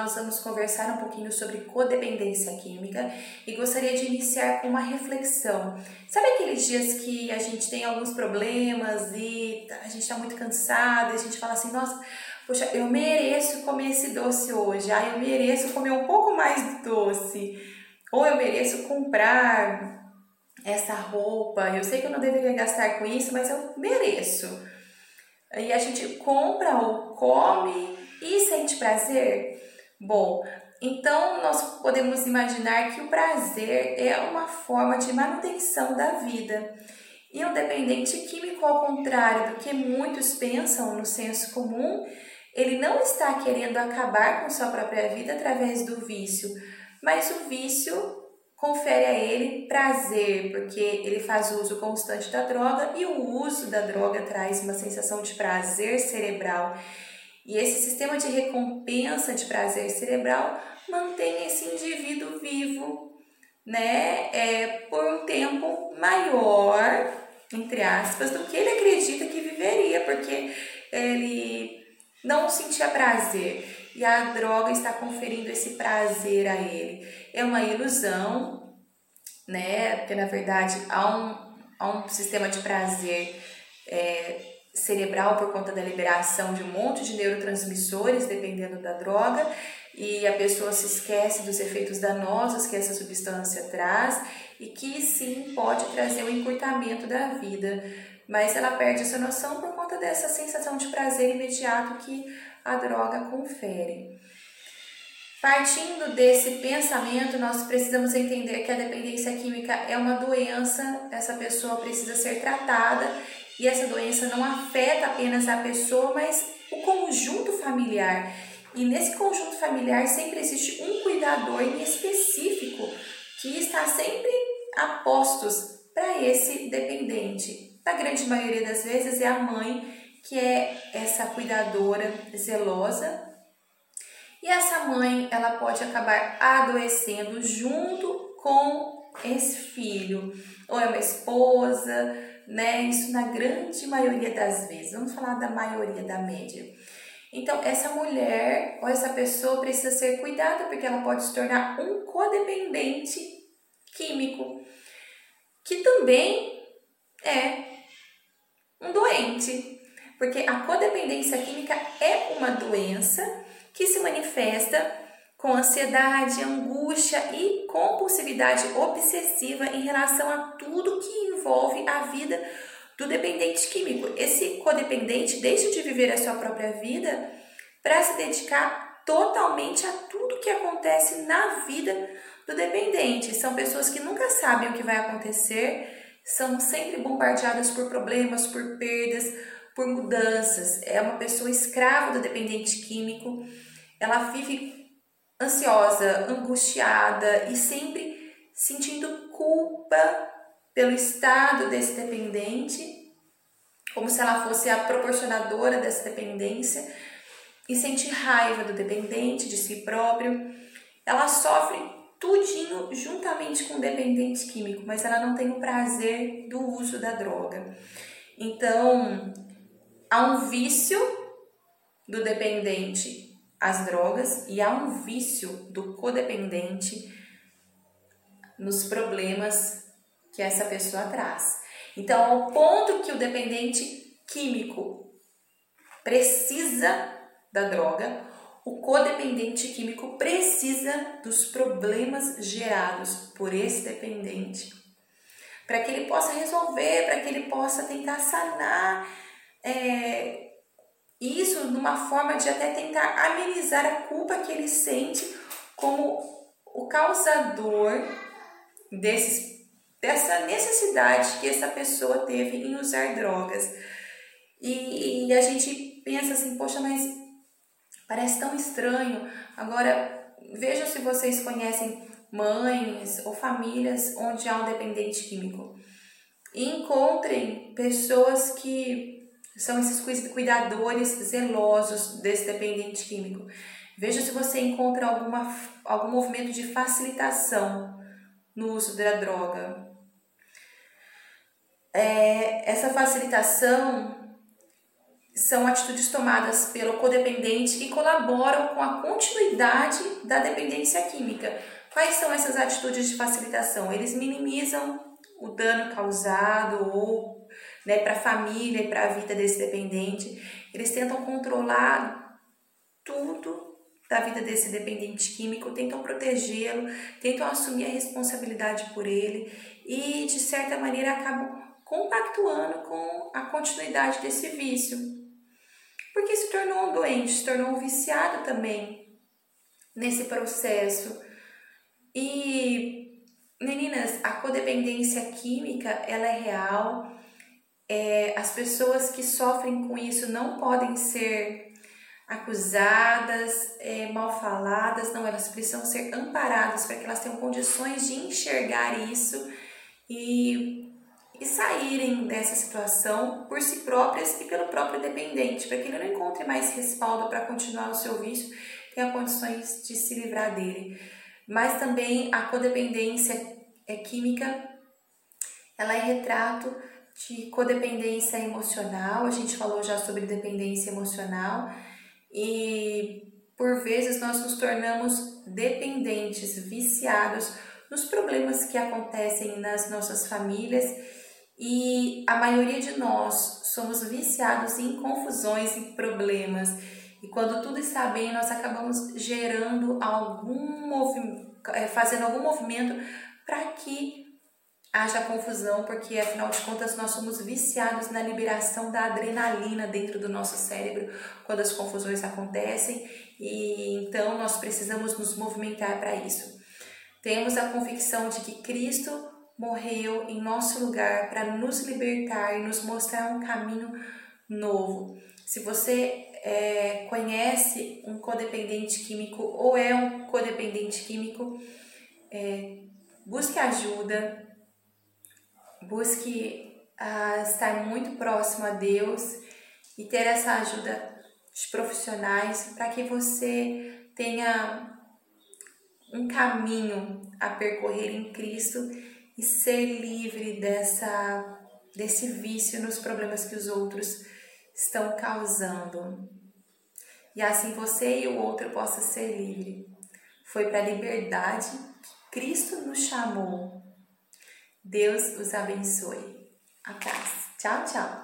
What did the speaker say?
nós vamos conversar um pouquinho sobre codependência química e gostaria de iniciar com uma reflexão. Sabe aqueles dias que a gente tem alguns problemas e a gente está muito cansado e a gente fala assim, nossa, poxa, eu mereço comer esse doce hoje, ah, eu mereço comer um pouco mais de doce, ou eu mereço comprar essa roupa, eu sei que eu não deveria gastar com isso, mas eu mereço. E a gente compra ou come e sente prazer? Bom, então nós podemos imaginar que o prazer é uma forma de manutenção da vida. E o dependente químico, ao contrário do que muitos pensam no senso comum, ele não está querendo acabar com sua própria vida através do vício, mas o vício confere a ele prazer, porque ele faz uso constante da droga e o uso da droga traz uma sensação de prazer cerebral. E esse sistema de recompensa de prazer cerebral mantém esse indivíduo vivo, né, é, por um tempo maior, entre aspas, do que ele acredita que viveria, porque ele não sentia prazer e a droga está conferindo esse prazer a ele. É uma ilusão, né? Porque na verdade há um, há um sistema de prazer é, cerebral por conta da liberação de um monte de neurotransmissores dependendo da droga e a pessoa se esquece dos efeitos danosos que essa substância traz e que sim pode trazer um encurtamento da vida, mas ela perde essa noção por conta dessa sensação de prazer imediato que a droga confere. Partindo desse pensamento, nós precisamos entender que a dependência química é uma doença, essa pessoa precisa ser tratada e essa doença não afeta apenas a pessoa, mas o conjunto familiar. E nesse conjunto familiar sempre existe um cuidador em específico que está sempre a postos para esse dependente. Na grande maioria das vezes é a mãe que é essa cuidadora zelosa. E essa mãe, ela pode acabar adoecendo junto com esse filho, ou é uma esposa, né? Isso na grande maioria das vezes. Vamos falar da maioria, da média. Então, essa mulher ou essa pessoa precisa ser cuidada porque ela pode se tornar um codependente químico, que também é um doente, porque a codependência química é uma doença que se manifesta com ansiedade, angústia e compulsividade obsessiva em relação a tudo que envolve a vida do dependente químico. Esse codependente deixa de viver a sua própria vida para se dedicar totalmente a tudo que acontece na vida do dependente. São pessoas que nunca sabem o que vai acontecer, são sempre bombardeadas por problemas, por perdas, por mudanças, é uma pessoa escrava do dependente químico, ela vive ansiosa, angustiada e sempre sentindo culpa pelo estado desse dependente, como se ela fosse a proporcionadora dessa dependência, e sente raiva do dependente, de si próprio. Ela sofre tudinho juntamente com o dependente químico, mas ela não tem o prazer do uso da droga. Então, há um vício do dependente às drogas e há um vício do codependente nos problemas que essa pessoa traz. Então, ao ponto que o dependente químico precisa da droga, o codependente químico precisa dos problemas gerados por esse dependente para que ele possa resolver, para que ele possa tentar sanar é, isso numa forma de até tentar amenizar a culpa que ele sente como o causador desses, dessa necessidade que essa pessoa teve em usar drogas. E, e a gente pensa assim, poxa, mas parece tão estranho. Agora, vejam se vocês conhecem mães ou famílias onde há um dependente químico. E encontrem pessoas que são esses cuidadores zelosos desse dependente químico. Veja se você encontra alguma, algum movimento de facilitação no uso da droga. É, essa facilitação são atitudes tomadas pelo codependente que colaboram com a continuidade da dependência química. Quais são essas atitudes de facilitação? Eles minimizam o dano causado ou né, para a família e para a vida desse dependente. Eles tentam controlar tudo da vida desse dependente químico, tentam protegê-lo, tentam assumir a responsabilidade por ele e, de certa maneira, acabam compactuando com a continuidade desse vício. Porque se tornou um doente, se tornou um viciado também nesse processo. E, meninas, a codependência química, ela é real. É, as pessoas que sofrem com isso não podem ser acusadas, é, mal faladas, não, elas precisam ser amparadas para que elas tenham condições de enxergar isso e, e saírem dessa situação por si próprias e pelo próprio dependente, para que ele não encontre mais respaldo para continuar o seu vício, tenha condições de se livrar dele. Mas também a codependência é química, ela é retrato de codependência emocional, a gente falou já sobre dependência emocional, e por vezes nós nos tornamos dependentes, viciados nos problemas que acontecem nas nossas famílias e a maioria de nós somos viciados em confusões e problemas. E quando tudo está bem, nós acabamos gerando algum movimento, é, fazendo algum movimento para que haja confusão, porque afinal de contas nós somos viciados na liberação da adrenalina dentro do nosso cérebro quando as confusões acontecem e então nós precisamos nos movimentar para isso. Temos a convicção de que Cristo morreu em nosso lugar para nos libertar e nos mostrar um caminho novo. Se você é, conhece um codependente químico ou é um codependente químico, é, busque ajuda, busque uh, estar muito próximo a Deus e ter essa ajuda de profissionais para que você tenha um caminho a percorrer em Cristo e ser livre dessa desse vício nos problemas que os outros estão causando. E assim você e o outro possa ser livre. Foi para a liberdade que Cristo nos chamou Deus os abençoe. A paz. Tchau, tchau.